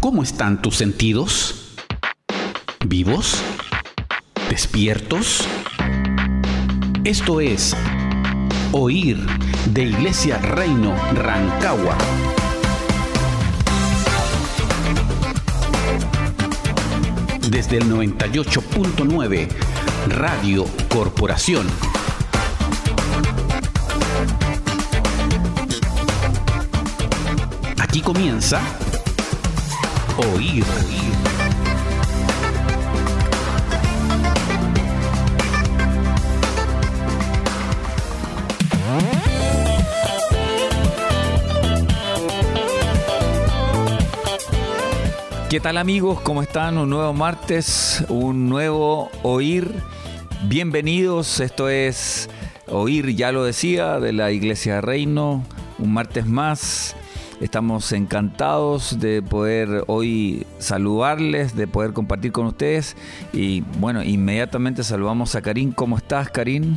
¿Cómo están tus sentidos? ¿Vivos? ¿Despiertos? Esto es Oír de Iglesia Reino Rancagua. Desde el 98.9 Radio Corporación. Aquí comienza Oír. ¿Qué tal amigos? ¿Cómo están? Un nuevo martes, un nuevo Oír. Bienvenidos, esto es Oír, ya lo decía, de la Iglesia de Reino, un martes más. Estamos encantados de poder hoy saludarles, de poder compartir con ustedes. Y bueno, inmediatamente saludamos a Karim. ¿Cómo estás, Karim?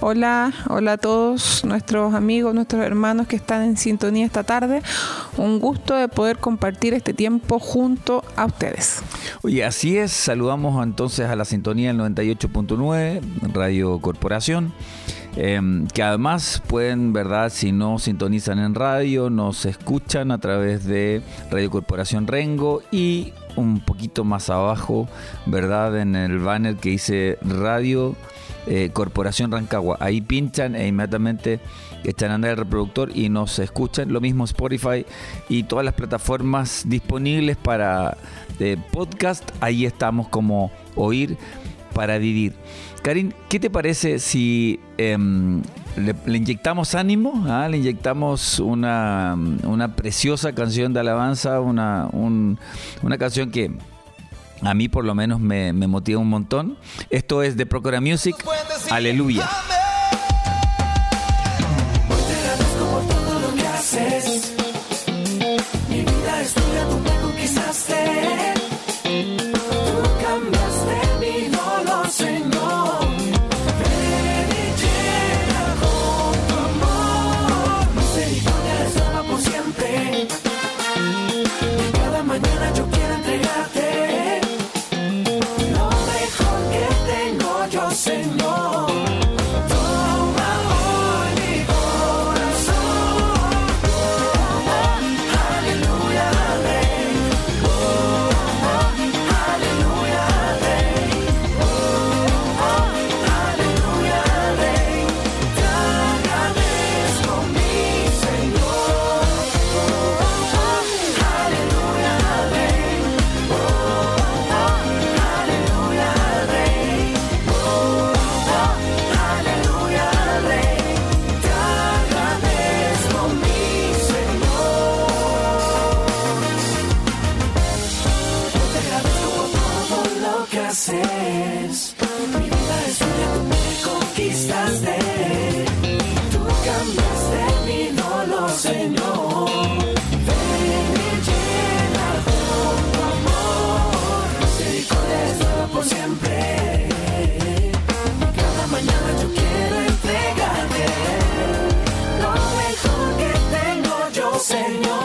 Hola, hola a todos nuestros amigos, nuestros hermanos que están en sintonía esta tarde. Un gusto de poder compartir este tiempo junto a ustedes. Oye, así es, saludamos entonces a la sintonía del 98.9, Radio Corporación. Em, que además pueden, ¿verdad? Si no sintonizan en radio, nos escuchan a través de Radio Corporación Rengo y un poquito más abajo, ¿verdad? En el banner que dice Radio eh, Corporación Rancagua. Ahí pinchan e inmediatamente echan a el reproductor y nos escuchan. Lo mismo Spotify y todas las plataformas disponibles para eh, podcast. Ahí estamos como oír para vivir. Karin, ¿qué te parece si em, le, inyectamos ánimo? Ah, le inyectamos una, preciosa canción de alabanza, una, una canción que a mí por lo menos me, me motiva un montón. Esto es de Procura Music. Aleluya. Señor.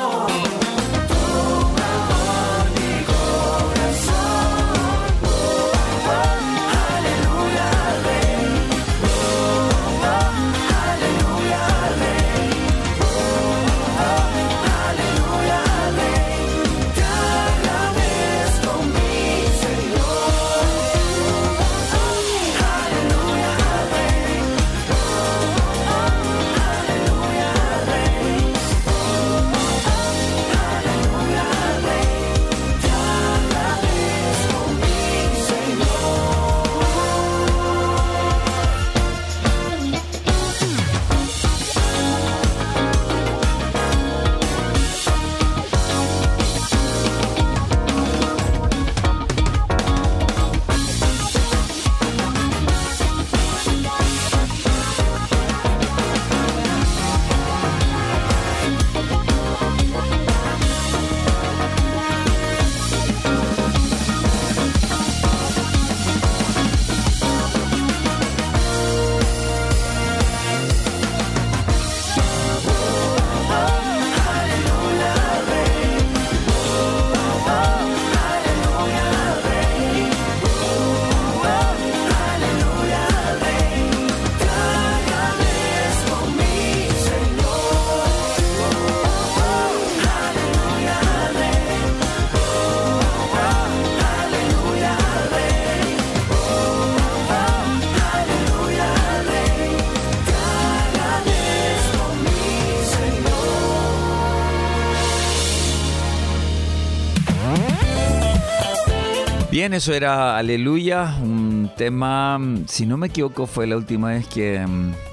Bien, eso era Aleluya, un tema, si no me equivoco, fue la última vez que,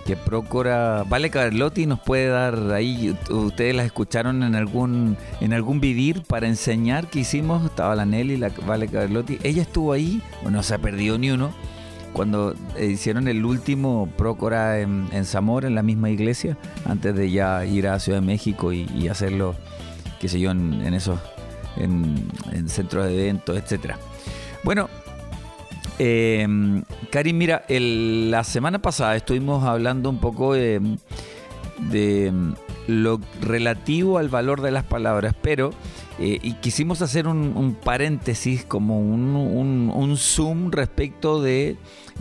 que Procora, Vale Carlotti nos puede dar ahí, ustedes la escucharon en algún en algún vivir para enseñar que hicimos, estaba la Nelly, la Vale Carlotti, ella estuvo ahí, no se ha perdido ni uno, cuando hicieron el último Procora en, Zamora, en la misma iglesia, antes de ya ir a Ciudad de México y, hacerlo, qué sé yo, en, en esos, en, en centros de eventos, etcétera. Bueno, eh, Karim, mira, la semana pasada estuvimos hablando un poco de, lo relativo al valor de las palabras, pero eh, y quisimos hacer un, paréntesis, como un, zoom respecto de,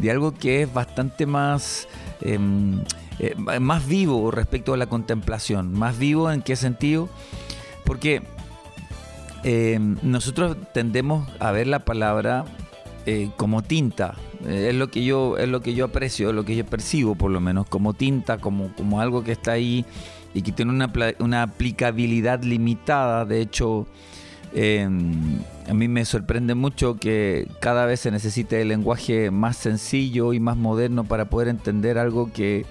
algo que es bastante más, em, eh, más vivo respecto a la contemplación. ¿Más vivo en qué sentido? Porque eh, nosotros tendemos a ver la palabra eh, como tinta. Eh, es lo que yo es lo que yo aprecio, lo que yo percibo por lo menos como tinta, como, como algo que está ahí y que tiene una, una aplicabilidad limitada. De hecho, em, a mí me sorprende mucho que cada vez se necesite el lenguaje más sencillo y más moderno para poder entender algo que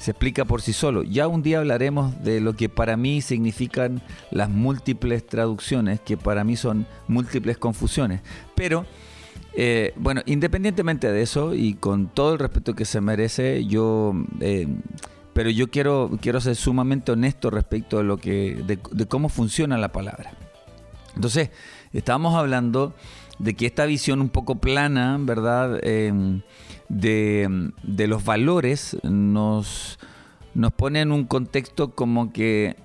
se explica por sí solo. Ya un día hablaremos de lo que para mí significan las múltiples traducciones, que para mí son múltiples confusiones. Pero, eh, bueno, independientemente de eso y con todo el respeto que se merece, yo... Eh, pero yo quiero, quiero ser sumamente honesto respecto de, lo que, de, cómo funciona la palabra. Entonces, estábamos hablando de que esta visión un poco plana, ¿verdad? Eh, de, los valores nos, nos pone en un contexto como que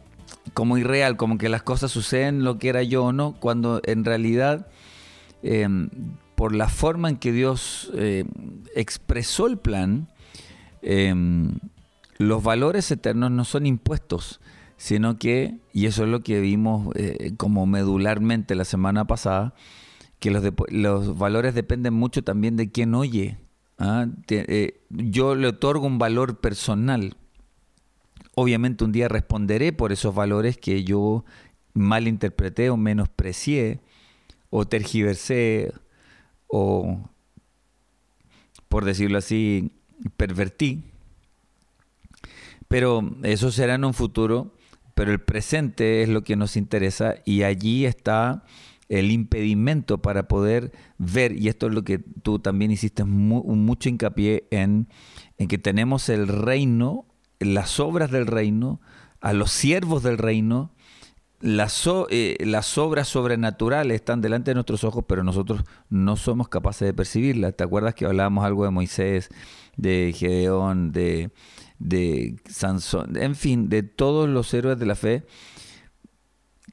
como irreal, como que las cosas suceden lo que era yo o no, cuando en realidad em, por la forma en que Dios eh, expresó el plan, em, los valores eternos no son impuestos, sino que, y eso es lo que vimos eh, como medularmente la semana pasada, que los, los valores dependen mucho también de quién oye ¿ah? Eh, yo le otorgo un valor personal. Obviamente un día responderé por esos valores que yo malinterpreté o menosprecié o tergiversé o, por decirlo así, pervertí. Pero eso será en un futuro, pero el presente es lo que nos interesa y allí está el impedimento para poder ver, y esto es lo que tú también hiciste mucho hincapié en, en que tenemos el reino, las obras del reino, a los siervos del reino, las, eh, las obras sobrenaturales están delante de nuestros ojos, pero nosotros no somos capaces de percibirlas. ¿Te acuerdas que hablábamos algo de Moisés, de Gedeón, de, de Sansón, en fin, de todos los héroes de la fe?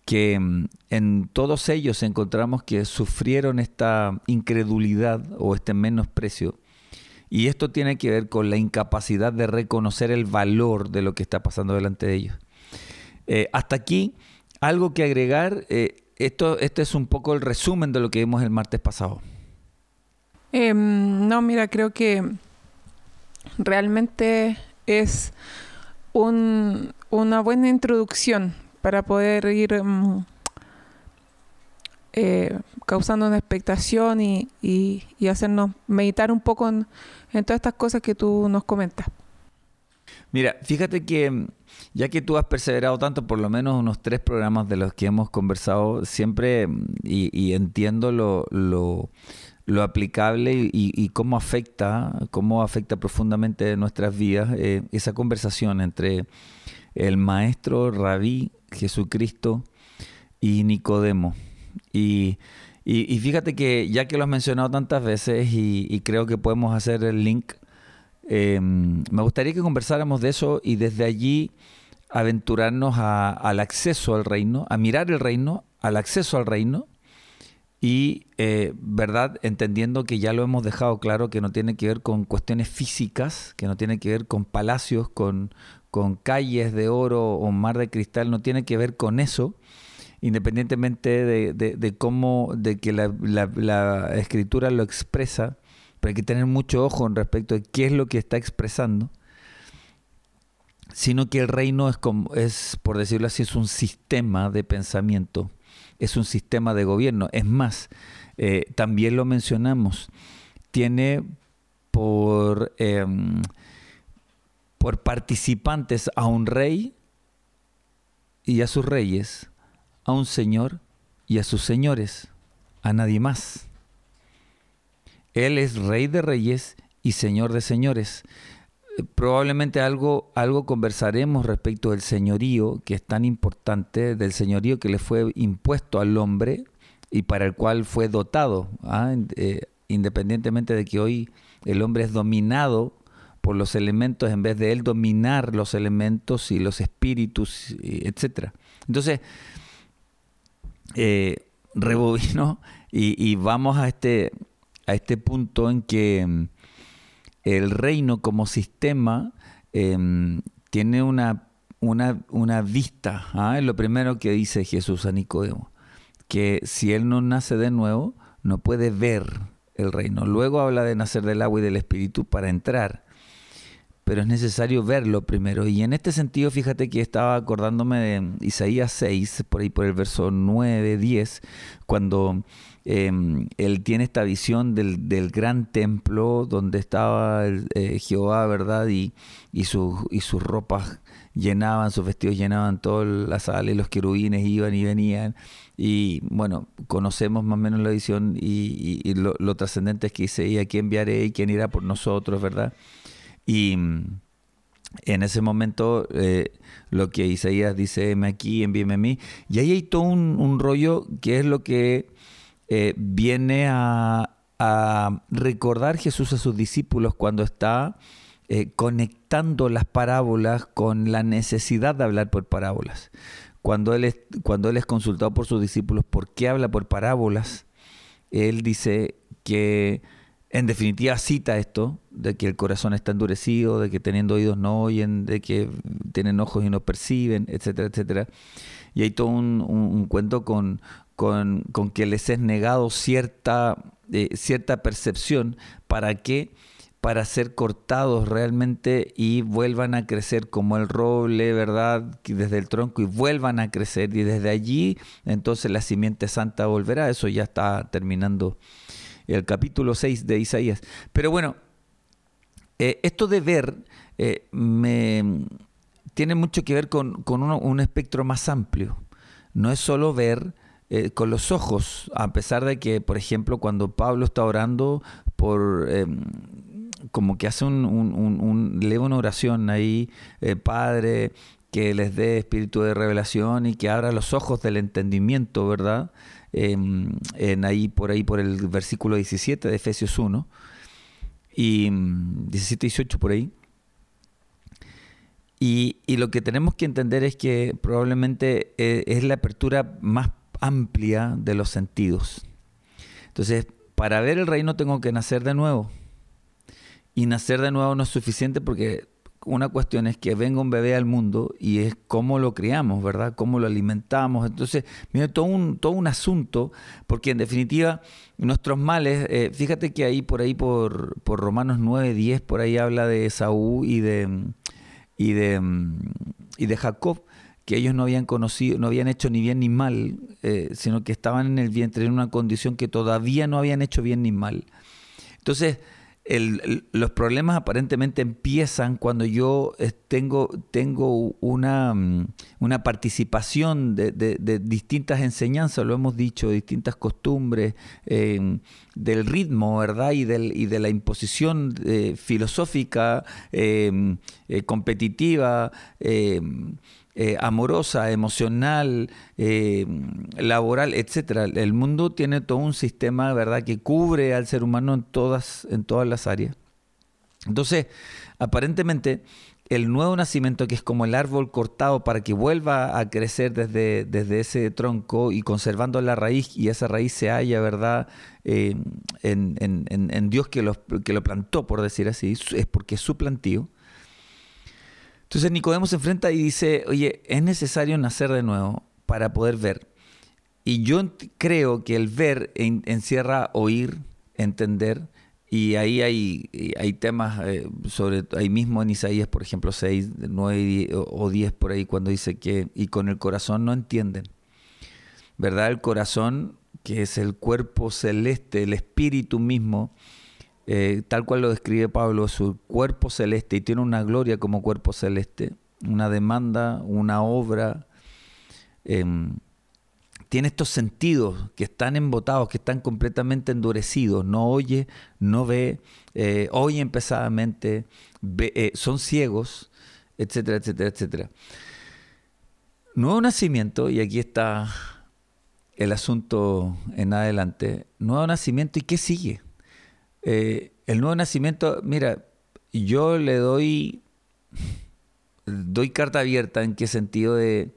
Que mm, en todos ellos encontramos que sufrieron esta incredulidad o este menosprecio. Y esto tiene que ver con la incapacidad de reconocer el valor de lo que está pasando delante de ellos. Eh, hasta aquí, algo que agregar. Eh, esto, este es un poco el resumen de lo que vimos el martes pasado. Em, no, mira, creo que realmente es una buena introducción para poder ir mm, eh, causando una expectación y, hacernos meditar un poco en, todas estas cosas que tú nos comentas. Mira, fíjate que mm, ya que tú has perseverado tanto, por lo menos unos tres programas de los que hemos conversado, siempre, mm, y, entiendo lo, lo, aplicable y, cómo afecta, cómo afecta profundamente nuestras vidas eh, esa conversación entre el maestro rabí Jesucristo y Nicodemo. Y, fíjate que ya que lo has mencionado tantas veces y, creo que podemos hacer el link, em, me gustaría que conversáramos de eso y desde allí aventurarnos al acceso al reino, a mirar el reino, al acceso al reino y, eh, ¿verdad? Entendiendo que ya lo hemos dejado claro que no tiene que ver con cuestiones físicas, que no tiene que ver con palacios, con, con calles de oro o mar de cristal, no tiene que ver con eso, independientemente de, cómo, de que la, escritura lo expresa, pero hay que tener mucho ojo en respecto de qué es lo que está expresando, sino que el reino es, como, es por decirlo así, es un sistema de pensamiento, es un sistema de gobierno. Es más, eh, también lo mencionamos, tiene por, em, por participantes a un rey y a sus reyes, a un señor y a sus señores, a nadie más. Él es rey de reyes y señor de señores. Eh, probablemente algo, algo conversaremos respecto del señorío, que es tan importante, del señorío que le fue impuesto al hombre y para el cual fue dotado, ¿ah? eh, independientemente de que hoy el hombre es dominado por los elementos en vez de él dominar los elementos y los espíritus, etc. Entonces, eh, rebobino y, vamos a este, a este punto en que mm, el reino como sistema em, tiene una, una, una vista. ¿ah? Es lo primero que dice Jesús a Nicodemo, que si él no nace de nuevo, no puede ver el reino. Luego habla de nacer del agua y del espíritu para entrar pero es necesario verlo primero. Y en este sentido, fíjate que estaba acordándome de Isaías 6, por ahí por el verso 9, 10, cuando em, él tiene esta visión del, del gran templo donde estaba eh, Jehová, ¿verdad? Y, y, y sus ropas llenaban, sus vestidos llenaban toda la sala y los querubines iban y venían. Y bueno, conocemos más o menos la visión y, lo, lo trascendente es que dice, ¿y a quién enviaré y quién irá por nosotros, verdad? Y mm, en ese momento eh, lo que Isaías dice, me aquí, envíeme a mí. Y ahí hay todo un, rollo que es lo que eh, viene a, recordar Jesús a sus discípulos cuando está eh, conectando las parábolas con la necesidad de hablar por parábolas. Cuando él, es, cuando él es consultado por sus discípulos por qué habla por parábolas, él dice que en definitiva cita esto, de que el corazón está endurecido, de que teniendo oídos no oyen, de que tienen ojos y no perciben, etcétera, etcétera. Y hay todo un, cuento con, con, que les es negado cierta, eh, cierta percepción para que para ser cortados realmente y vuelvan a crecer como el roble, ¿verdad? Desde el tronco y vuelvan a crecer y desde allí entonces la simiente santa volverá. Eso ya está terminando el capítulo 6 de Isaías. Pero bueno, eh, esto de ver eh, me, tiene mucho que ver con, un espectro más amplio. No es solo ver eh, con los ojos, a pesar de que, por ejemplo, cuando Pablo está orando por como que hace un, un, lee una oración ahí, Padre, que les dé espíritu de revelación y que abra los ojos del entendimiento, ¿verdad? En ahí por ahí por el versículo 17 de Efesios 1 y 17 18 por ahí. Y, lo que tenemos que entender es que probablemente eh, es la apertura más amplia de los sentidos. Entonces, para ver el reino tengo que nacer de nuevo. Y nacer de nuevo no es suficiente porque una cuestión es que venga un bebé al mundo y es cómo lo criamos, ¿verdad? Cómo lo alimentamos. Entonces, viene todo un, todo un asunto, porque en definitiva, nuestros males, eh, fíjate que ahí por ahí, por, por Romanos 9, 10, por ahí habla de Saúl y de, y de, y de Jacob que ellos no habían conocido, no habían hecho ni bien ni mal, eh, sino que estaban en el vientre en una condición que todavía no habían hecho bien ni mal. Entonces, los problemas aparentemente empiezan cuando yo eh, tengo, tengo una, mm, una participación de, distintas enseñanzas, lo hemos dicho, distintas costumbres, em, del ritmo, ¿verdad? Y, del, y de la imposición eh, filosófica, em, eh, competitiva em, eh, amorosa, emocional, eh, laboral, etcétera. El mundo tiene todo un sistema, ¿verdad?, que cubre al ser humano en todas, en todas las áreas. Entonces, aparentemente, el nuevo nacimiento, que es como el árbol cortado para que vuelva a crecer desde, desde ese tronco y conservando la raíz, y esa raíz se halla, ¿verdad?, eh, en, en, Dios que lo, que lo plantó, por decir así, es porque es su plantío. Entonces Nicodemo se enfrenta y dice, oye, es necesario nacer de nuevo para poder ver. Y yo creo que el ver encierra oír, entender, y ahí hay, hay temas eh, sobre, ahí mismo en Isaías, por ejemplo, 6, 9 o 10 por ahí, cuando dice que, y con el corazón no entienden. ¿verdad? El corazón, que es el cuerpo celeste, el espíritu mismo, eh, tal cual lo describe Pablo, su cuerpo celeste y tiene una gloria como cuerpo celeste, una demanda, una obra. Em, tiene estos sentidos que están embotados, que están completamente endurecidos, no oye, no ve, eh, oye empezadamente, eh, son ciegos, etcétera, etcétera, etcétera. Nuevo nacimiento, y aquí está el asunto en adelante, nuevo nacimiento y qué sigue. Eh, el nuevo nacimiento, mira, yo le doy, doy carta abierta en qué sentido de,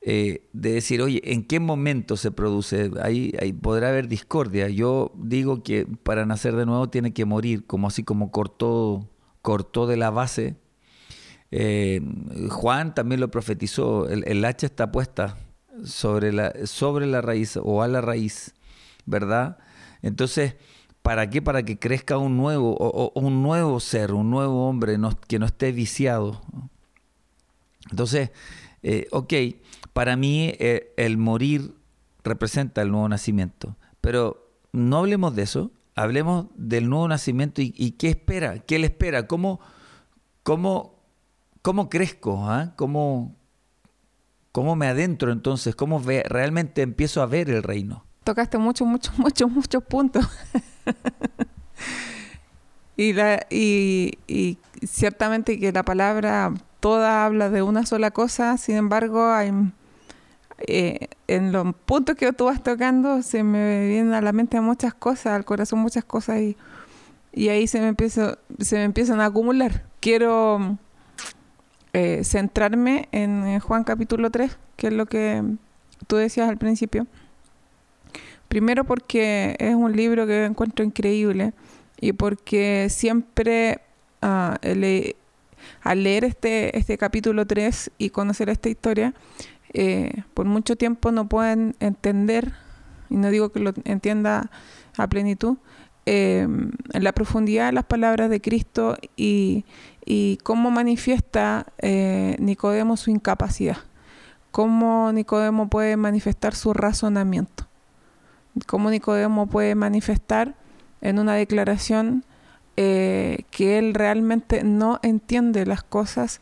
eh, de decir, oye, ¿en qué momento se produce? Ahí, ahí, podrá haber discordia. Yo digo que para nacer de nuevo tiene que morir, como así como cortó, cortó de la base. Eh, Juan también lo profetizó, el, el hacha está puesta sobre la, sobre la raíz o a la raíz, ¿verdad? Entonces, ¿para qué? Para que crezca un nuevo, o, un nuevo ser, un nuevo hombre que no esté viciado. Entonces, eh, ok, para mí eh, el morir representa el nuevo nacimiento, pero no hablemos de eso, hablemos del nuevo nacimiento y, qué espera, qué le espera, cómo, cómo, cómo crezco, ¿ah? ¿Cómo, ¿Cómo me adentro entonces? ¿Cómo ve, realmente empiezo a ver el reino? Tocaste muchos, muchos, muchos, muchos puntos. y, la, y, ciertamente que la palabra toda habla de una sola cosa, sin embargo, hay, eh, en los puntos que tú vas tocando se me vienen a la mente muchas cosas, al corazón muchas cosas y, y ahí se me, empieza, se me empiezan a acumular. Quiero eh, centrarme en Juan capítulo 3, que es lo que tú decías al principio. Primero porque es un libro que encuentro increíble y porque siempre ah, al leer este, este capítulo 3 y conocer esta historia, eh, por mucho tiempo no pueden entender, y no digo que lo entienda a plenitud, eh, la profundidad de las palabras de Cristo y, y cómo manifiesta eh, Nicodemo su incapacidad, cómo Nicodemo puede manifestar su razonamiento, cómo Nicodemo puede manifestar en una declaración eh, que él realmente no entiende las cosas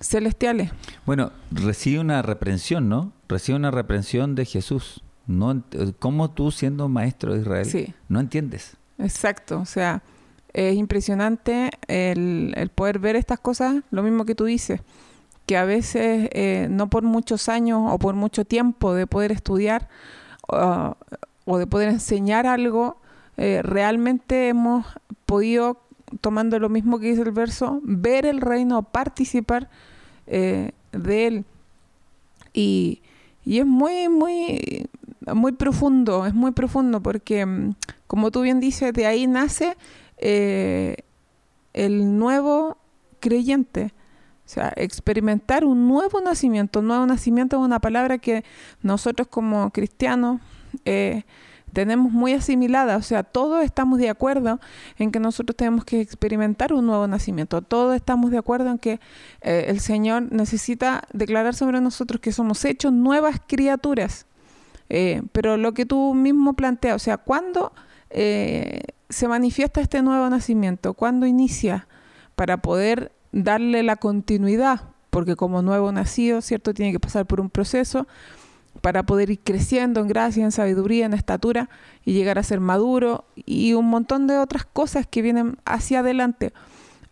celestiales. Bueno, recibe una reprensión, ¿no? Recibe una reprensión de Jesús. No, ¿Cómo tú siendo maestro de Israel no entiendes? Exacto, o sea, es impresionante el, poder ver estas cosas, lo mismo que tú dices, que a veces eh, no por muchos años o por mucho tiempo de poder estudiar o de poder enseñar algo, eh, realmente hemos podido, tomando lo mismo que dice el verso, ver el reino, participar eh, de él. Y, y es muy, muy, muy profundo, es muy profundo porque, mm, como tú bien dices, de ahí nace eh, el nuevo creyente. O sea, experimentar un nuevo nacimiento. Un nuevo nacimiento es una palabra que nosotros como cristianos eh, tenemos muy asimilada. O sea, todos estamos de acuerdo en que nosotros tenemos que experimentar un nuevo nacimiento. Todos estamos de acuerdo en que eh, el Señor necesita declarar sobre nosotros que somos hechos nuevas criaturas. pero lo que tú mismo planteas, o sea, ¿cuándo se manifiesta este nuevo nacimiento? ¿Cuándo inicia? Para poder darle la continuidad, porque como nuevo nacido, ¿cierto? Tiene que pasar por un proceso para poder ir creciendo en gracia, en sabiduría, en estatura y llegar a ser maduro y un montón de otras cosas que vienen hacia adelante.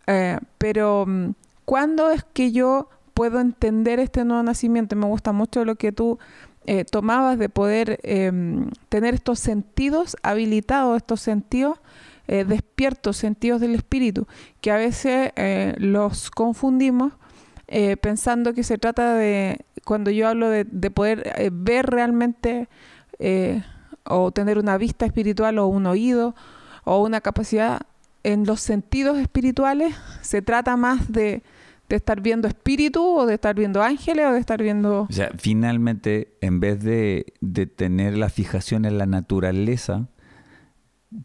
Eh, pero, mm, ¿cuándo es que yo puedo entender este nuevo nacimiento? Me gusta mucho lo que tú eh, tomabas de poder em, tener estos sentidos habilitados, estos sentidos eh, despiertos, sentidos del espíritu, que a veces los confundimos pensando que se trata de, cuando yo hablo de, de poder ver realmente o tener una vista espiritual o un oído o una capacidad en los sentidos espirituales, se trata más de de estar viendo espíritu o de estar viendo ángeles o de estar viendo... O sea, finalmente, en vez de, tener la fijación en la naturaleza,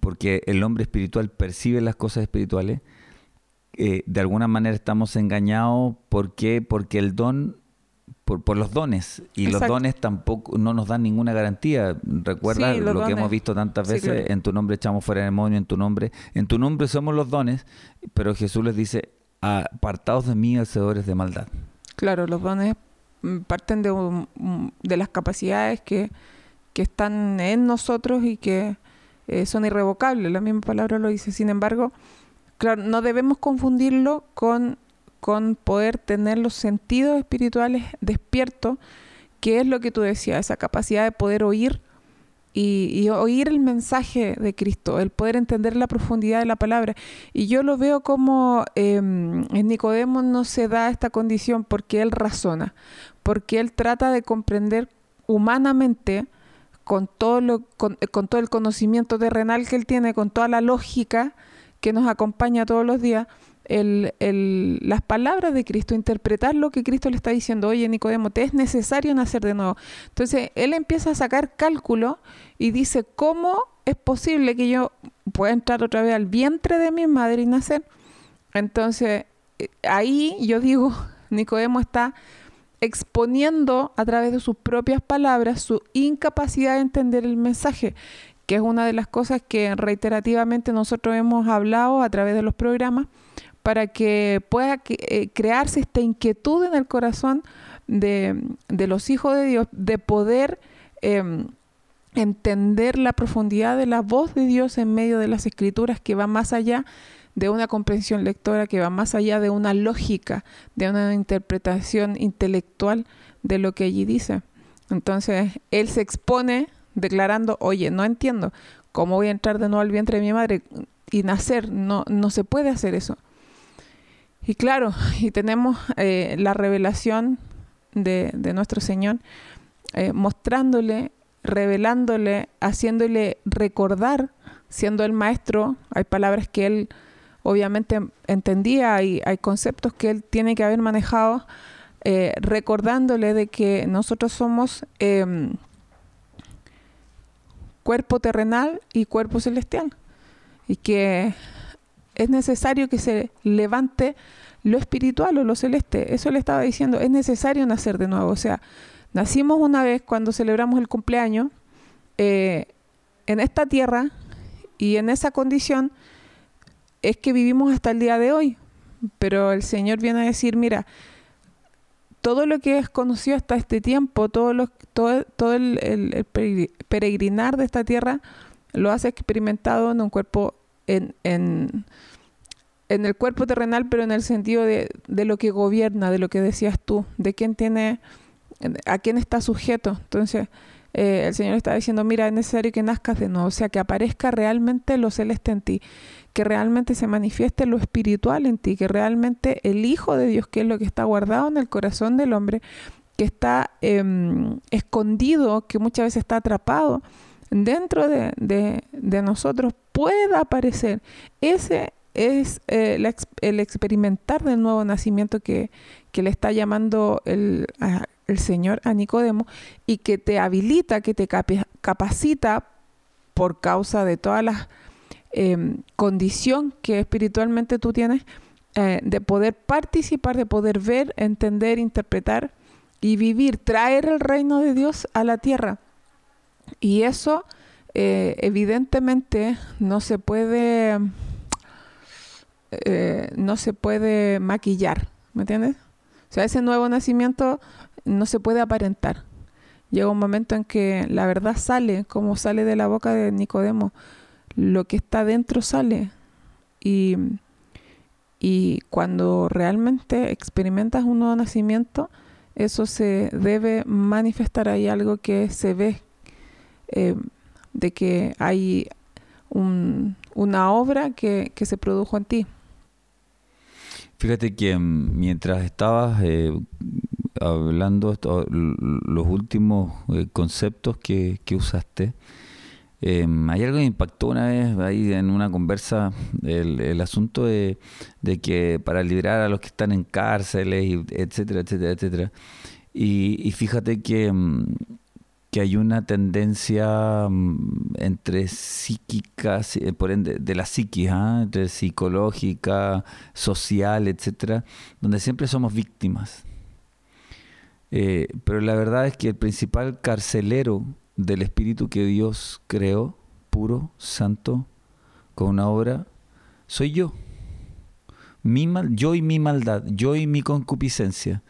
porque el hombre espiritual percibe las cosas espirituales, eh, de alguna manera estamos engañados. ¿Por qué? Porque el don por, los dones. Y los dones tampoco no nos dan ninguna garantía. Recuerda lo que hemos visto tantas veces, en tu nombre echamos fuera el demonio, en tu nombre, en tu nombre somos los dones, pero Jesús les dice, apartados de mí, hacedores de maldad. Claro, los dones mm, parten de, de las capacidades que, que están en nosotros y que eh, son irrevocables, la misma palabra lo dice. Sin embargo, claro, no debemos confundirlo con con poder tener los sentidos espirituales despiertos, que es lo que tú decías, esa capacidad de poder oír y, oír el mensaje de Cristo, el poder entender la profundidad de la palabra. Y yo lo veo como em, en Nicodemo no se da esta condición porque él razona, porque él trata de comprender humanamente con todo, lo, con todo el conocimiento terrenal que él tiene, con toda la lógica que nos acompaña todos los días, las palabras de Cristo, interpretar lo que Cristo le está diciendo, oye Nicodemo, te es necesario nacer de nuevo. Entonces él empieza a sacar cálculo y dice, ¿cómo es posible que yo pueda entrar otra vez al vientre de mi madre y nacer? Entonces eh, ahí yo digo, Nicodemo está exponiendo a través de sus propias palabras su incapacidad de entender el mensaje, que es una de las cosas que reiterativamente nosotros hemos hablado a través de los programas, para que pueda eh, crearse esta inquietud en el corazón de, los hijos de Dios, de poder em, entender la profundidad de la voz de Dios en medio de las escrituras que va más allá de una comprensión lectora, que va más allá de una lógica, de una interpretación intelectual de lo que allí dice. Entonces, él se expone declarando, oye, no entiendo, ¿cómo voy a entrar de nuevo al vientre de mi madre y nacer? No, no se puede hacer eso. Y claro, y tenemos eh, la revelación de, nuestro Señor eh, mostrándole, revelándole, haciéndole recordar, siendo el maestro, hay palabras que él obviamente entendía y hay conceptos que él tiene que haber manejado, eh, recordándole de que nosotros somos em, cuerpo terrenal y cuerpo celestial y que es necesario que se levante lo espiritual o lo celeste. Eso le estaba diciendo, es necesario nacer de nuevo. O sea, nacimos una vez cuando celebramos el cumpleaños eh, en esta tierra y en esa condición es que vivimos hasta el día de hoy. Pero el Señor viene a decir, mira, todo lo que es conocido hasta este tiempo, todo, lo, todo, el, peregrinar de esta tierra, lo has experimentado en un cuerpo en, el cuerpo terrenal, pero en el sentido de, de, lo que gobierna, de lo que decías tú, de quién tiene, a quién está sujeto. Entonces, eh, el Señor está diciendo, mira, es necesario que nazcas de nuevo, o sea, que aparezca realmente lo celeste en ti, que realmente se manifieste lo espiritual en ti, que realmente el Hijo de Dios, que es lo que está guardado en el corazón del hombre, que está em, escondido, que muchas veces está atrapado dentro de, de nosotros, pueda aparecer. Ese es eh, el experimentar del nuevo nacimiento que, le está llamando el, el, Señor a Nicodemo y que te habilita, que te capacita por causa de todas las eh, condición que espiritualmente tú tienes eh, de poder participar, de poder ver, entender, interpretar y vivir, traer el reino de Dios a la tierra. Y eso eh, evidentemente no se puede eh, no se puede maquillar, ¿me entiendes? O sea, ese nuevo nacimiento no se puede aparentar. Llega un momento en que la verdad sale, como sale de la boca de Nicodemo, lo que está dentro sale. Y, y cuando realmente experimentas un nuevo nacimiento, eso se debe manifestar. Hay algo que se ve eh, de que hay una obra que, se produjo en ti. Fíjate que mm, mientras estabas eh, hablando los últimos eh, conceptos que, usaste, em, hay algo que impactó una vez ahí en una conversa, el, asunto de, que para liberar a los que están en cárceles, etcétera, etcétera, etcétera. Y, fíjate que mm, que hay una tendencia mm, entre psíquicas, eh, por ende, de la psiquis, ¿ah? entre psicológica, social, etcétera, donde siempre somos víctimas. Eh, pero la verdad es que el principal carcelero del espíritu que Dios creó, puro, santo, con una obra, soy yo. Mi mal, yo y mi maldad, yo y mi concupiscencia.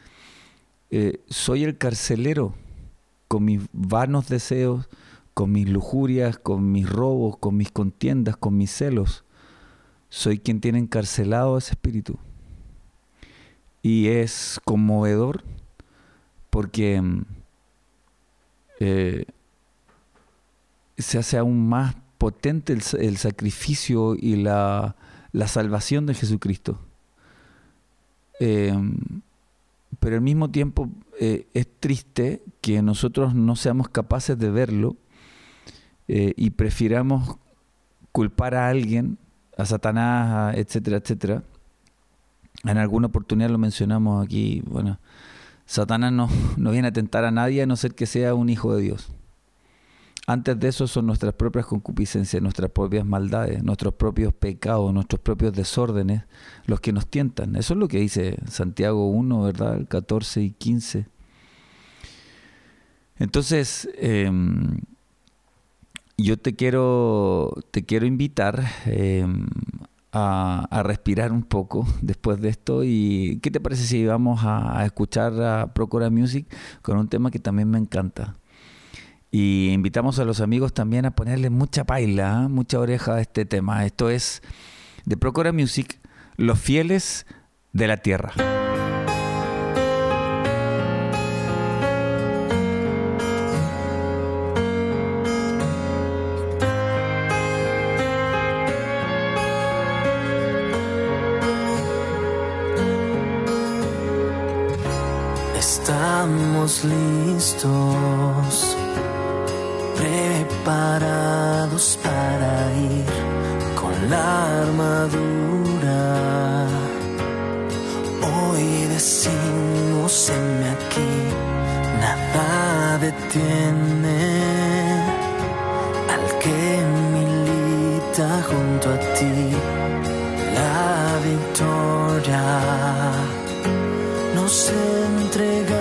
Eh, soy el carcelero con mis vanos deseos, con mis lujurias, con mis robos, con mis contiendas, con mis celos. Soy quien tiene encarcelado ese espíritu. Y es conmovedor porque mm, eh, se hace aún más potente el, sacrificio y la, salvación de Jesucristo. Em, pero al mismo tiempo eh, es triste que nosotros no seamos capaces de verlo eh, y prefiramos culpar a alguien, a Satanás, etcétera, etcétera. En alguna oportunidad lo mencionamos aquí. Bueno, Satanás no, no viene a tentar a nadie a no ser que sea un hijo de Dios. Antes de eso son nuestras propias concupiscencias, nuestras propias maldades, nuestros propios pecados, nuestros propios desórdenes, los que nos tientan. Eso es lo que dice Santiago 1, ¿verdad? El 14 y 15. Entonces, em, yo te quiero, te quiero invitar em, a, respirar un poco después de esto. ¿Y qué te parece si vamos a, a escuchar a Procura Music con un tema que también me encanta? Y invitamos a los amigos también a ponerle mucha paila, ¿eh? mucha oreja a este tema. Esto es de Procura Music, Los Fieles de la Tierra. Estamos listos preparados para ir con la armadura. Hoy decimos en aquí, nada detiene al que milita junto a ti la victoria. Nos entregaste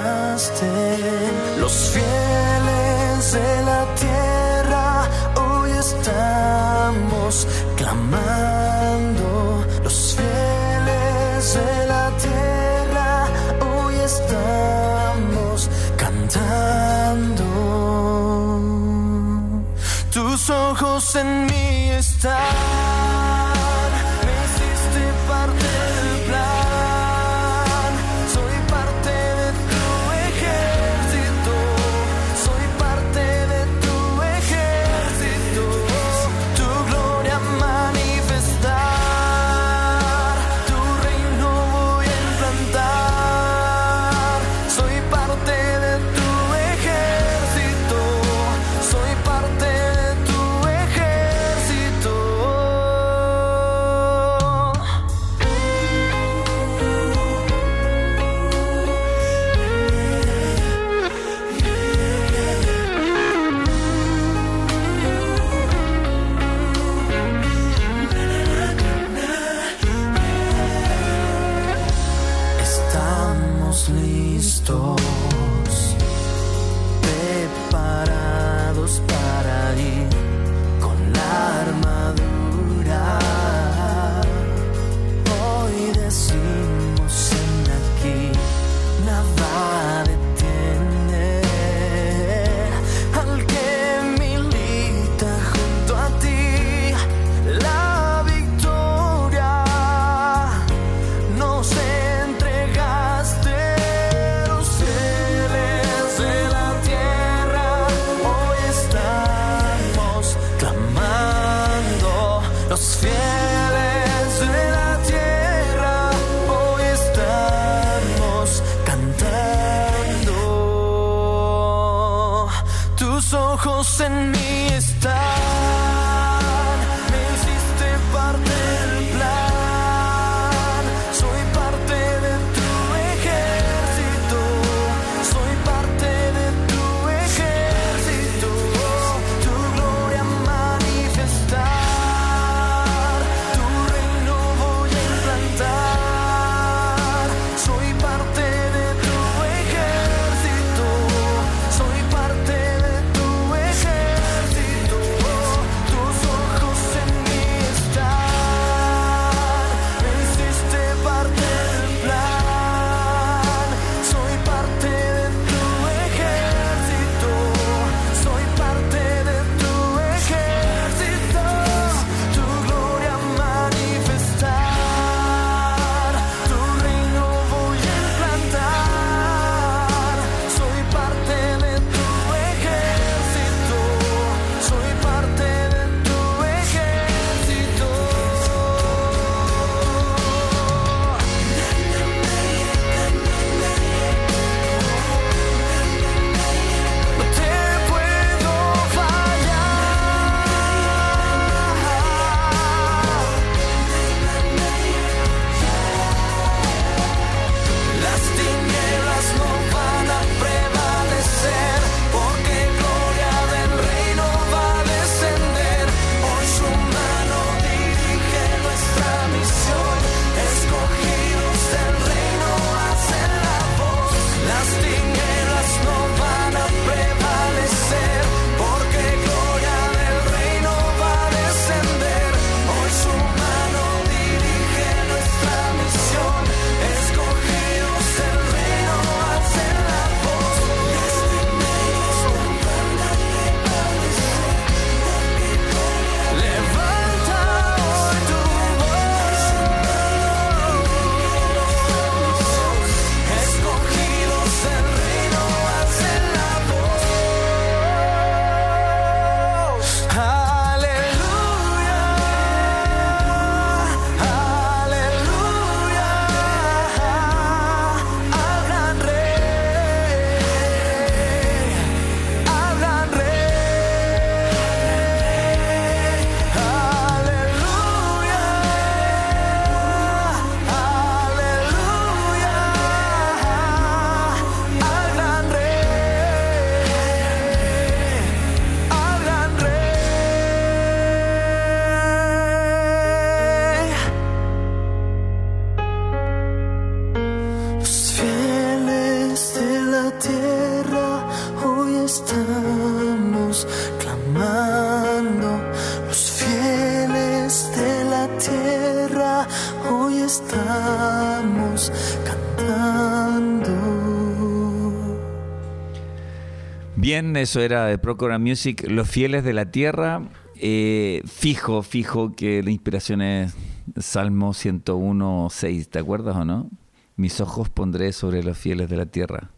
Bien, eso era de Procura Music, Los Fieles de la Tierra. Eh, fijo, fijo que la inspiración es Salmo 101, 6, ¿te acuerdas o no? Mis ojos pondré sobre los fieles de la tierra.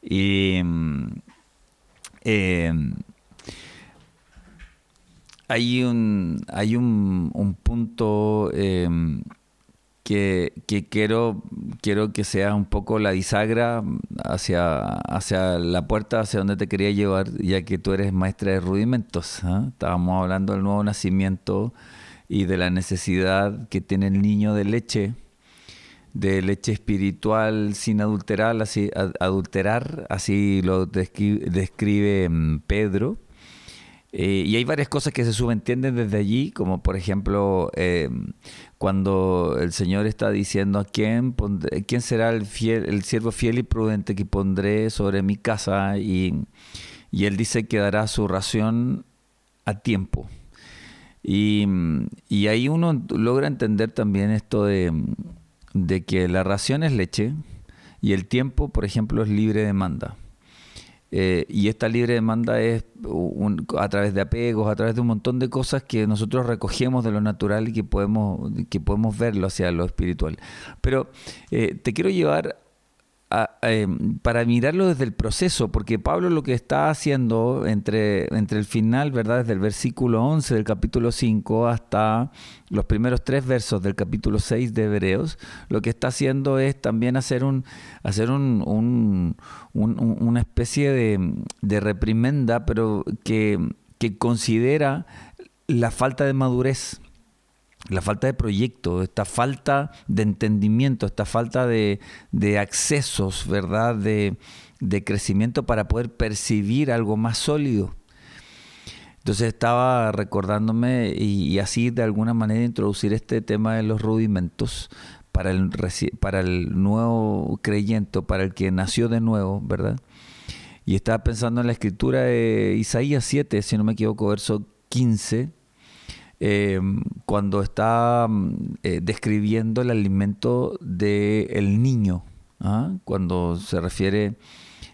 Y mm, em, hay un, hay un, punto em, que, quiero, quiero que sea un poco la bisagra hacia, hacia la puerta hacia donde te quería llevar, ya que tú eres maestra de rudimentos. ¿ah? Estábamos hablando del nuevo nacimiento y de la necesidad que tiene el niño de leche, de leche espiritual sin adulterar, así, adulterar, así lo describe mm, Pedro eh, y hay varias cosas que se subentienden desde allí, como por ejemplo eh, cuando el Señor está diciendo a quién, quién será el, fiel, el siervo fiel y prudente que pondré sobre mi casa y, él dice que dará su ración a tiempo. Y, y, ahí uno logra entender también esto de, de que la ración es leche y el tiempo, por ejemplo, es libre demanda. Eh, y esta libre demanda es a través de apegos, a través de un montón de cosas que nosotros recogemos de lo natural y que podemos, que podemos verlo hacia lo espiritual. Pero eh, te quiero llevar Em, para mirarlo desde el proceso, porque Pablo lo que está haciendo entre, entre el final, ¿verdad? Desde el versículo 11 del capítulo 5 hasta los primeros tres versos del capítulo 6 de Hebreos, lo que está haciendo es también hacer, un, hacer un, una especie de, de reprimenda, pero que, que considera la falta de madurez la falta de proyecto, esta falta de entendimiento, esta falta de, accesos, ¿verdad? De, crecimiento para poder percibir algo más sólido. Entonces estaba recordándome y, así de alguna manera introducir este tema de los rudimentos para el, para el nuevo creyente, para el que nació de nuevo, ¿verdad? Y estaba pensando en la escritura de Isaías 7, si no me equivoco, verso 15 eh, cuando está mm, eh, describiendo el alimento del niño, ¿ah? cuando se refiere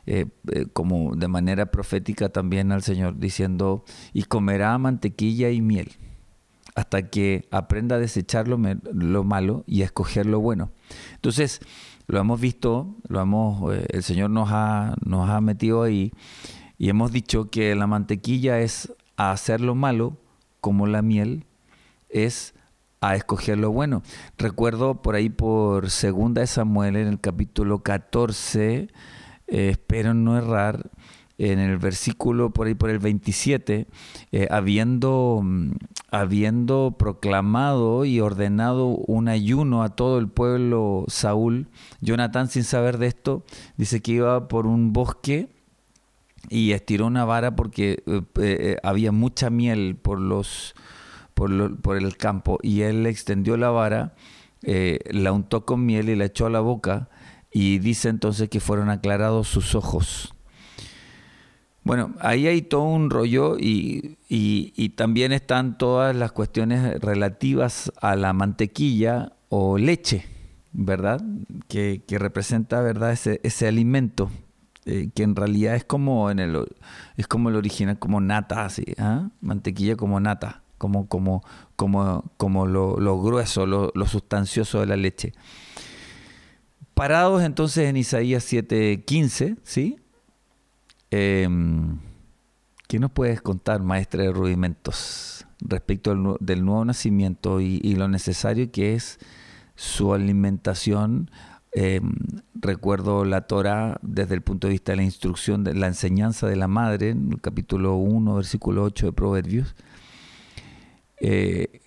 eh, como de manera profética también al Señor, diciendo, y comerá mantequilla y miel, hasta que aprenda a desechar lo, malo y a escoger lo bueno. Entonces, lo hemos visto, lo hemos, el Señor nos ha, nos ha metido ahí y hemos dicho que la mantequilla es hacer lo malo como la miel es a escoger lo bueno. Recuerdo por ahí por segunda de Samuel en el capítulo 14, eh, espero no errar, en el versículo por ahí por el 27, eh, habiendo, mm, habiendo proclamado y ordenado un ayuno a todo el pueblo Saúl, Jonatán sin saber de esto, dice que iba por un bosque y estiró una vara porque eh, había mucha miel por los por, el campo y él extendió la vara, eh, la untó con miel y la echó a la boca y dice entonces que fueron aclarados sus ojos. Bueno, ahí hay todo un rollo y, también están todas las cuestiones relativas a la mantequilla o leche, ¿verdad? Que, representa, ¿verdad? Ese, ese alimento eh, que en realidad es como en el es como el original, como nata, así, ¿ah? mantequilla como nata como, como, como, como lo, grueso, lo, sustancioso de la leche. Parados entonces en Isaías 7:15, ¿sí? Em, ¿Qué nos puedes contar, maestra de rudimentos, respecto del nuevo nacimiento y, lo necesario que es su alimentación? Em, recuerdo la Torah desde el punto de vista de la instrucción, de la enseñanza de la madre, en el capítulo 1, versículo 8 de Proverbios eh,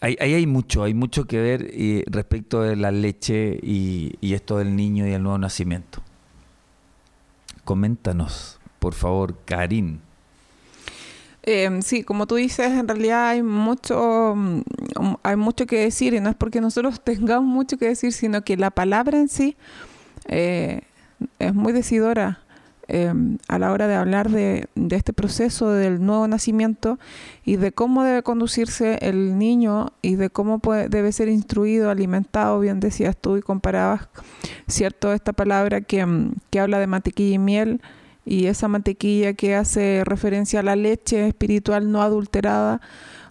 ahí, hay mucho, hay mucho que ver respecto de la leche y, esto del niño y el nuevo nacimiento. Coméntanos, por favor, Karin. Eh, sí, como tú dices, en realidad hay mucho, mm, hay mucho que decir y no es porque nosotros tengamos mucho que decir, sino que la palabra en sí eh, es muy decidora Em, a la hora de hablar de, este proceso del nuevo nacimiento y de cómo debe conducirse el niño y de cómo debe ser instruido, alimentado, bien decías tú y comparabas, ¿cierto? Esta palabra que, em, que habla de mantequilla y miel y esa mantequilla que hace referencia a la leche espiritual no adulterada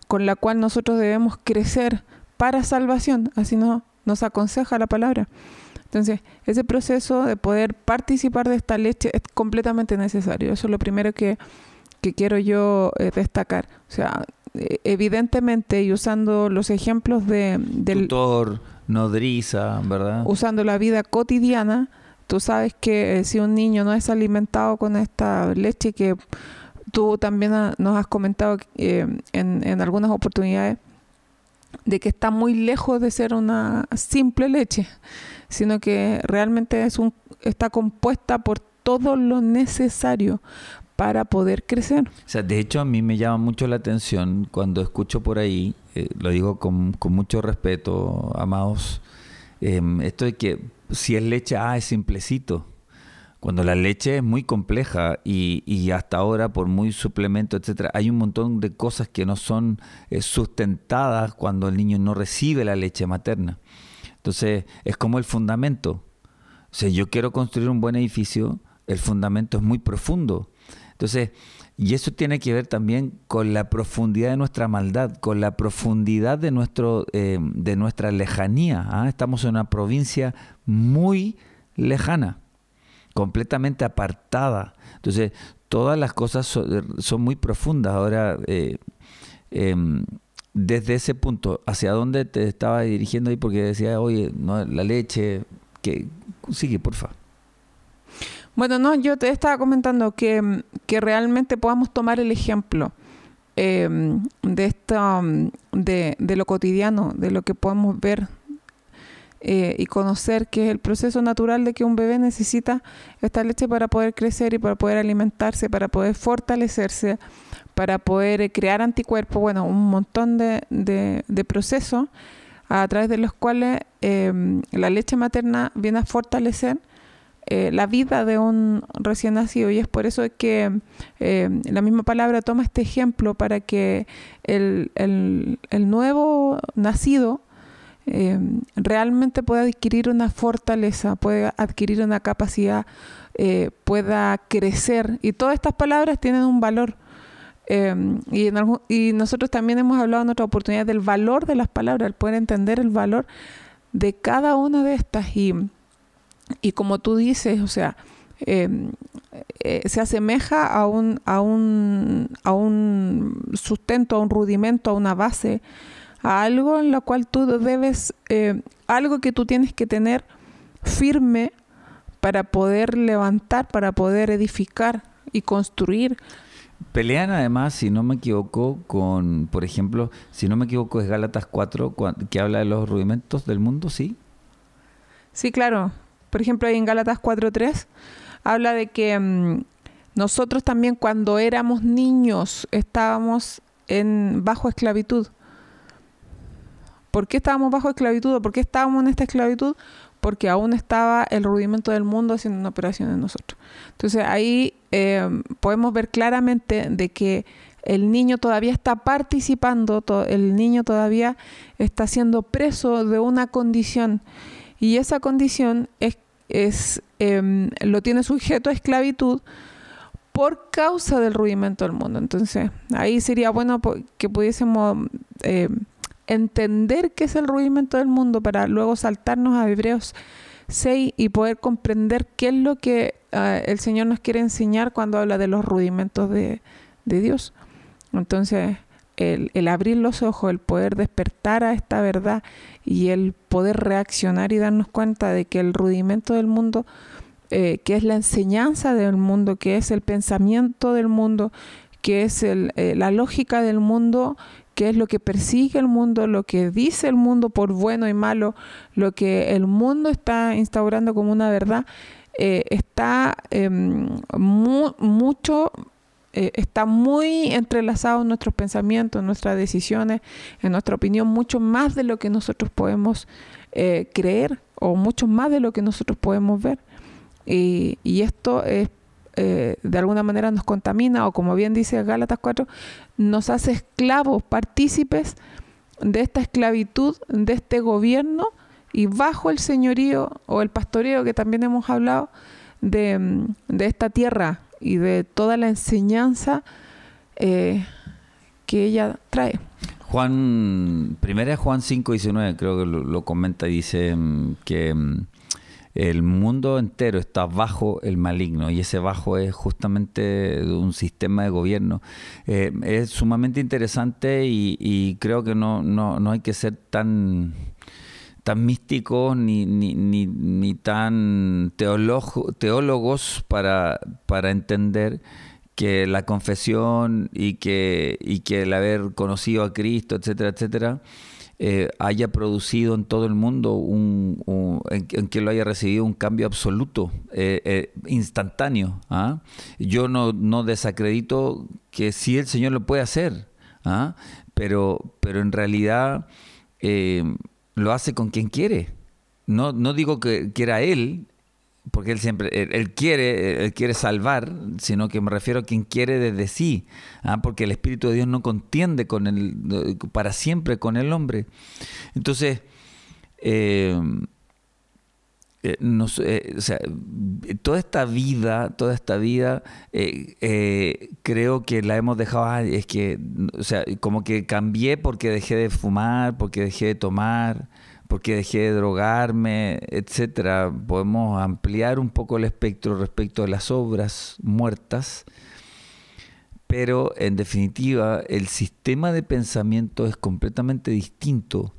con la cual nosotros debemos crecer para salvación, así no, nos aconseja la palabra. Entonces, ese proceso de poder participar de esta leche es completamente necesario. Eso es lo primero que, quiero yo eh, destacar. O sea, eh, evidentemente, y usando los ejemplos de, del... Tutor, nodriza, ¿verdad? Usando la vida cotidiana, tú sabes que eh, si un niño no es alimentado con esta leche que tú también nos has comentado en, en algunas oportunidades, de que está muy lejos de ser una simple leche, sino que realmente es un, está compuesta por todo lo necesario para poder crecer. O sea, de hecho a mí me llama mucho la atención cuando escucho por ahí, eh, lo digo con, mucho respeto, amados, em, esto de que si es leche, ah, es simplecito. Cuando la leche es muy compleja y, hasta ahora por muy suplemento, etcétera, hay un montón de cosas que no son eh, sustentadas cuando el niño no recibe la leche materna. Entonces, es como el fundamento. O sea, yo quiero construir un buen edificio, el fundamento es muy profundo. Entonces, y eso tiene que ver también con la profundidad de nuestra maldad, con la profundidad de, nuestro, eh, de nuestra lejanía. ¿ah? Estamos en una provincia muy lejana completamente apartada. Entonces, todas las cosas son, muy profundas. Ahora, eh, em, desde ese punto, ¿hacia dónde te estaba dirigiendo ahí? Porque decía, oye, no, la leche, que sigue, porfa. Bueno, no, yo te estaba comentando que, que realmente podamos tomar el ejemplo em, de, esta, de, de lo cotidiano, de lo que podemos ver eh, y conocer que es el proceso natural de que un bebé necesita esta leche para poder crecer y para poder alimentarse, para poder fortalecerse, para poder eh, crear anticuerpos, bueno, un montón de, de, procesos a través de los cuales em, la leche materna viene a fortalecer eh, la vida de un recién nacido y es por eso que em, la misma palabra toma este ejemplo para que el, el, nuevo nacido eh, realmente pueda adquirir una fortaleza, pueda adquirir una capacidad, eh, pueda crecer. Y todas estas palabras tienen un valor. Eh, y, nosotros también hemos hablado en otra oportunidad del valor de las palabras, el poder entender el valor de cada una de estas. Y como tú dices, o sea, se asemeja a un, a, un, a un sustento, a un rudimento, a una base a algo en lo cual tú debes, eh, algo que tú tienes que tener firme para poder levantar, para poder edificar y construir. Pelean además, si no me equivoco, con, por ejemplo, si no me equivoco, es Gálatas 4, que habla de los rudimentos del mundo, ¿sí? Sí, claro. Por ejemplo, ahí en Gálatas 4.3 habla de que mm, nosotros también cuando éramos niños estábamos en bajo esclavitud. ¿Por qué estábamos bajo esclavitud o por qué estábamos en esta esclavitud? Porque aún estaba el rudimento del mundo haciendo una operación en nosotros. Entonces ahí eh, podemos ver claramente de que el niño todavía está participando, el niño todavía está siendo preso de una condición y esa condición es, es em, lo tiene sujeto a esclavitud por causa del rudimento del mundo. Entonces ahí sería bueno que pudiésemos eh, entender qué es el rudimento del mundo para luego saltarnos a Hebreos 6 y poder comprender qué es lo que ah, el Señor nos quiere enseñar cuando habla de los rudimentos de, Dios. Entonces, el, abrir los ojos, el poder despertar a esta verdad y el poder reaccionar y darnos cuenta de que el rudimento del mundo, eh, que es la enseñanza del mundo, que es el pensamiento del mundo, que es el, eh, la lógica del mundo, qué es lo que persigue el mundo, lo que dice el mundo por bueno y malo, lo que el mundo está instaurando como una verdad, eh, está em, mucho eh, está muy entrelazado en nuestros pensamientos, en nuestras decisiones, en nuestra opinión, mucho más de lo que nosotros podemos eh, creer o mucho más de lo que nosotros podemos ver. Y, y esto es eh, de alguna manera nos contamina o como bien dice Gálatas 4, nos hace esclavos, partícipes de esta esclavitud, de este gobierno y bajo el señorío o el pastoreo que también hemos hablado de, esta tierra y de toda la enseñanza eh, que ella trae. Juan, primera Juan 5, 19, creo que lo, comenta y dice mm, que mm, el mundo entero está bajo el maligno y ese bajo es justamente un sistema de gobierno. Eh, es sumamente interesante y, y creo que no, no, no hay que ser tan tan místicos ni, ni, ni, ni tan teólogo- teólogos para, para entender que la confesión y que, y que el haber conocido a Cristo, etcétera, etcétera, eh, haya producido en todo el mundo, un, en, que lo haya recibido un cambio absoluto, eh, eh, instantáneo. ¿ah? Yo no, no desacredito que sí el Señor lo puede hacer, ¿ah? pero, pero en realidad lo hace con quien quiere. No, no digo que quiera Él, porque él siempre, él, quiere, él quiere salvar, sino que me refiero a quien quiere desde sí, ¿ah? porque el Espíritu de Dios no contiende con el, para siempre con el hombre. Entonces, eh, eh, eh, o sea, toda esta vida, toda esta vida, eh, eh, creo que la hemos dejado, "Ay, es que, o sea, como que cambié porque dejé de fumar, porque dejé de tomar, porque dejé de drogarme, etcétera. Podemos ampliar un poco el espectro respecto a las obras muertas, pero en definitiva el sistema de pensamiento es completamente distinto.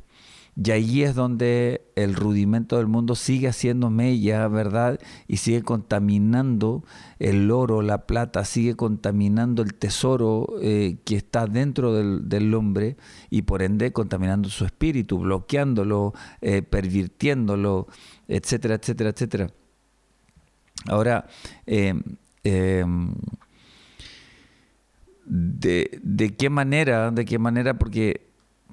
Y ahí es donde el rudimento del mundo sigue haciendo mella, ¿verdad? Y sigue contaminando el oro, la plata, sigue contaminando el tesoro eh, que está dentro del, hombre y por ende contaminando su espíritu, bloqueándolo, eh, pervirtiéndolo, etcétera, etcétera, etcétera. Ahora, eh, de, de qué manera, de qué manera, porque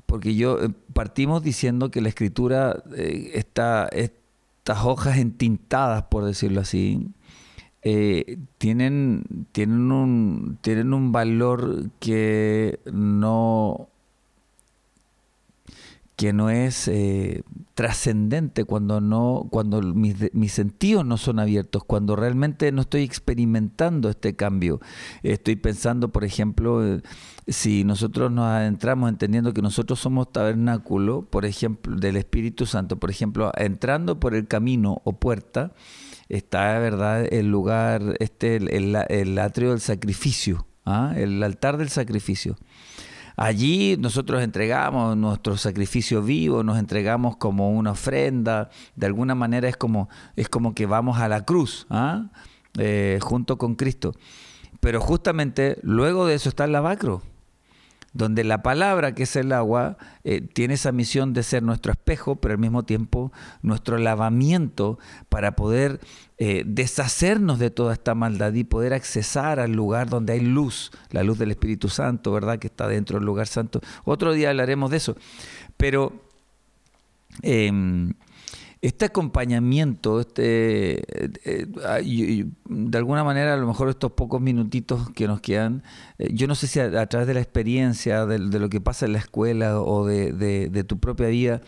porque yo eh, partimos diciendo que la escritura eh, está estas hojas entintadas por decirlo así eh, tienen tienen un tienen un valor que no que no es eh, trascendente cuando no cuando mis, mis sentidos no son abiertos cuando realmente no estoy experimentando este cambio. Estoy pensando por ejemplo eh, si nosotros nos adentramos entendiendo que nosotros somos tabernáculo por ejemplo del Espíritu Santo por ejemplo entrando por el camino o puerta está verdad el lugar este el, el- el atrio del sacrificio ¿ah? el altar del sacrificio Allí nosotros entregamos nuestro sacrificio vivo, nos entregamos como una ofrenda, de alguna manera es como, es como que vamos a la cruz, ¿ah? Eh, junto con Cristo. Pero justamente luego de eso está el lavacro, donde la palabra, que es el agua, eh, tiene esa misión de ser nuestro espejo, pero al mismo tiempo nuestro lavamiento para poder eh, deshacernos de toda esta maldad y poder accesar al lugar donde hay luz, la luz del Espíritu Santo, ¿verdad? Que está dentro del lugar santo. Otro día hablaremos de eso. Pero eh, este acompañamiento, este, eh, eh, ah, de alguna manera, a lo mejor estos pocos minutitos que nos quedan, eh, yo no sé si a, través de la experiencia, de, lo que pasa en la escuela o de tu propia vida,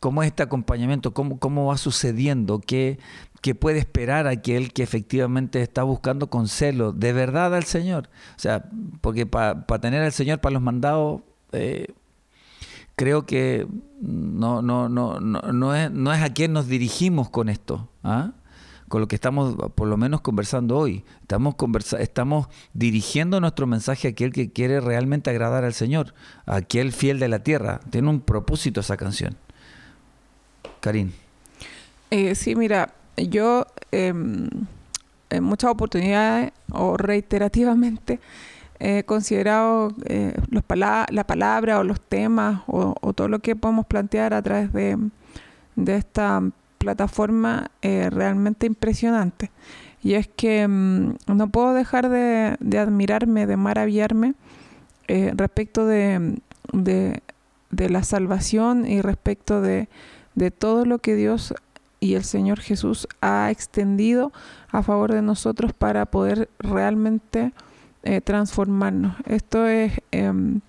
cómo es este acompañamiento, cómo, cómo va sucediendo, qué, qué puede esperar aquel que efectivamente está buscando con celo de verdad al Señor. O sea, porque para tener al Señor para los mandados... eh, creo que no, no, no, no, no, es, no es a quien nos dirigimos con esto, ¿ah? con lo que estamos por lo menos conversando hoy. Estamos, conversa estamos dirigiendo nuestro mensaje a aquel que quiere realmente agradar al Señor, a aquel fiel de la tierra. Tiene un propósito esa canción. Karin. Eh, sí, mira, yo em, en muchas oportunidades o reiterativamente he considerado eh, los la palabra o los temas o, o todo lo que podemos plantear a través de, de esta plataforma eh, realmente impresionante. Y es que mm, no puedo dejar de, de admirarme, de maravillarme eh, respecto de, de- de la salvación y respecto de, de todo lo que Dios y el Señor Jesús ha extendido a favor de nosotros para poder realmente eh, transformarnos. Esto es em,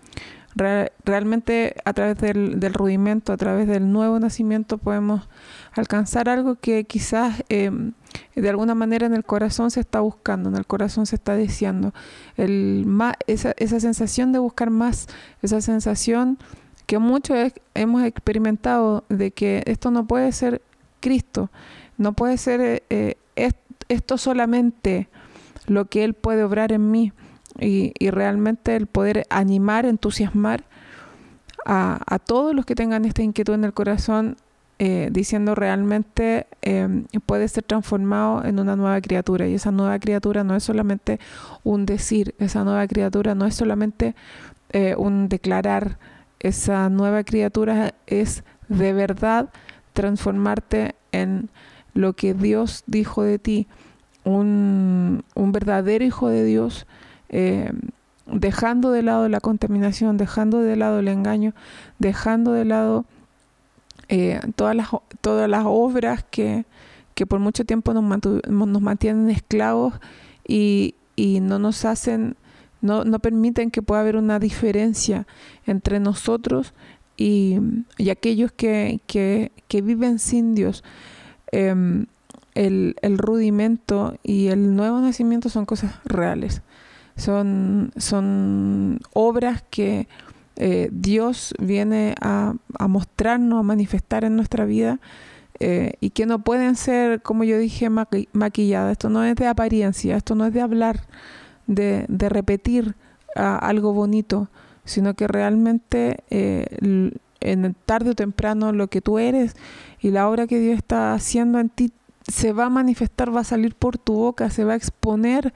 realmente a través del, del, rudimento, a través del nuevo nacimiento podemos alcanzar algo que quizás em, de alguna manera en el corazón se está buscando, en el corazón se está deseando. El, esa, esa sensación de buscar más, esa sensación que muchos hemos experimentado de que esto no puede ser Cristo, no puede ser eh, esto solamente lo que Él puede obrar en mí y, realmente el poder animar, entusiasmar a, todos los que tengan esta inquietud en el corazón, eh, diciendo realmente eh, puede ser transformado en una nueva criatura. Y esa nueva criatura no es solamente un decir, esa nueva criatura no es solamente eh, un declarar, esa nueva criatura es de verdad transformarte en lo que Dios dijo de ti, un verdadero hijo de Dios eh, dejando de lado la contaminación, dejando de lado el engaño, dejando de lado eh, todas, las, todas las obras que, por mucho tiempo nos, nos mantienen esclavos y, no nos hacen, no, no, permiten que pueda haber una diferencia entre nosotros y, aquellos que, viven sin Dios. Em, el, el rudimento y el nuevo nacimiento son cosas reales son, son obras que eh, Dios viene a, mostrarnos, a manifestar en nuestra vida eh, y que no pueden ser, como yo dije, maquilladas. Esto no es de apariencia, esto no es de hablar, de, repetir ah, algo bonito, sino que realmente eh, en tarde o temprano lo que tú eres y la obra que Dios está haciendo en ti se va a manifestar, va a salir por tu boca, se va a exponer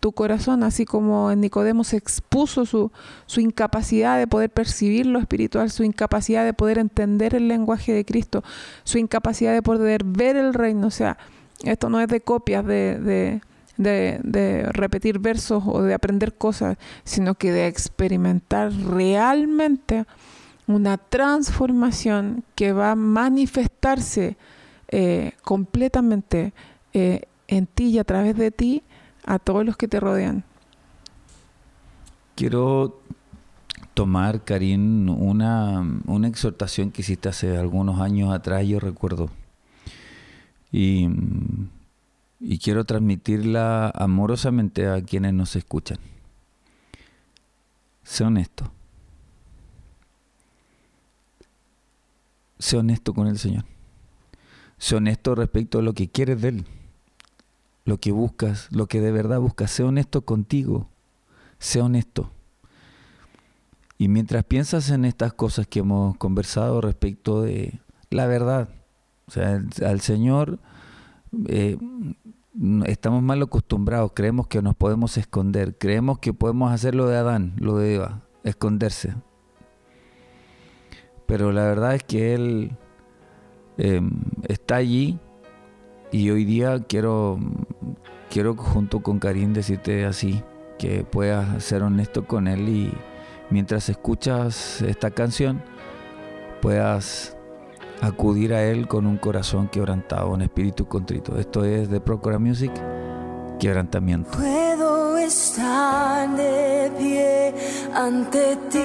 tu corazón, así como en Nicodemo se expuso su, su incapacidad de poder percibir lo espiritual, su incapacidad de poder entender el lenguaje de Cristo, su incapacidad de poder ver el reino. O sea, esto no es de copias, de, de, repetir versos o de aprender cosas, sino que de experimentar realmente una transformación que va a manifestarse eh, completamente eh, en ti y a través de ti a todos los que te rodean. Quiero tomar, Karim, una, una exhortación que hiciste hace algunos años atrás, yo recuerdo. Y, y quiero transmitirla amorosamente a quienes nos escuchan. Sé honesto. Sé honesto con el Señor. Sé honesto respecto a lo que quieres de Él lo que buscas, lo que de verdad buscas. Sé honesto contigo, sé honesto. Y mientras piensas en estas cosas que hemos conversado respecto de la verdad, o sea, al Señor eh, estamos mal acostumbrados, creemos que nos podemos esconder, creemos que podemos hacer lo de Adán, lo de Eva, esconderse. Pero la verdad es que Él eh, está allí y hoy día quiero, quiero junto con Karim decirte así, que puedas ser honesto con él y mientras escuchas esta canción puedas acudir a él con un corazón quebrantado, un espíritu contrito. Esto es de Procura Music, quebrantamiento. Puedo estar de pie ante ti,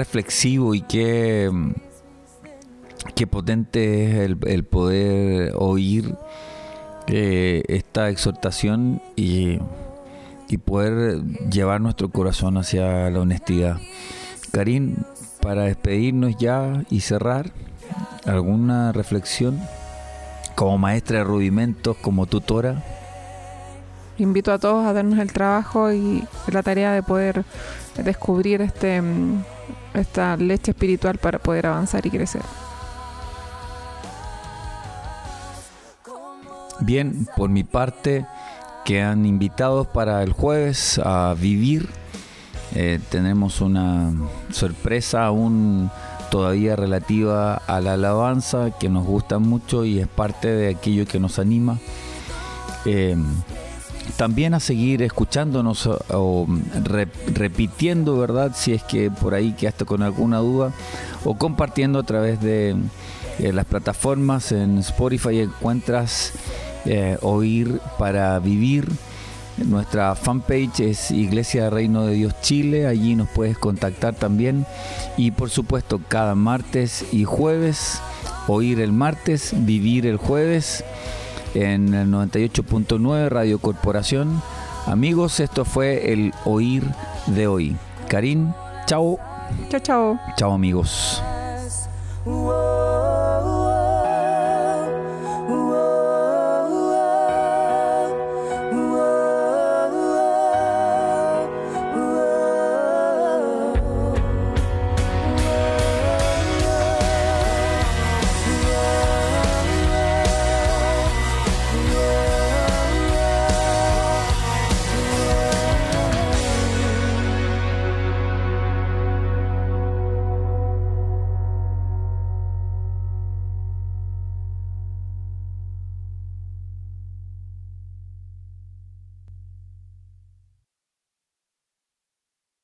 reflexivo y qué, qué potente es el, el poder oír eh, esta exhortación y, y poder llevar nuestro corazón hacia la honestidad. Karim, para despedirnos ya y cerrar, ¿alguna reflexión? Como maestra de rudimentos, como tutora. Invito a todos a darnos el trabajo y la tarea de poder descubrir este, mm, esta leche espiritual para poder avanzar y crecer. Bien, por mi parte, quedan invitados para el jueves a vivir. Eh, tenemos una sorpresa aún todavía relativa a la alabanza que nos gusta mucho y es parte de aquello que nos anima. Eh, también a seguir escuchándonos o, o re- repitiendo, ¿verdad? Si es que por ahí quedaste con alguna duda o compartiendo a través de eh, las plataformas en Spotify encuentras eh, Oír para Vivir. Nuestra fanpage es Iglesia Reino de Dios Chile, allí nos puedes contactar también. Y por supuesto, cada martes y jueves, oír el martes, vivir el jueves en el 98.9 Radio Corporación. Amigos, esto fue el Oír de hoy. Karim, chao, Chao, chao. chao amigos. Whoa.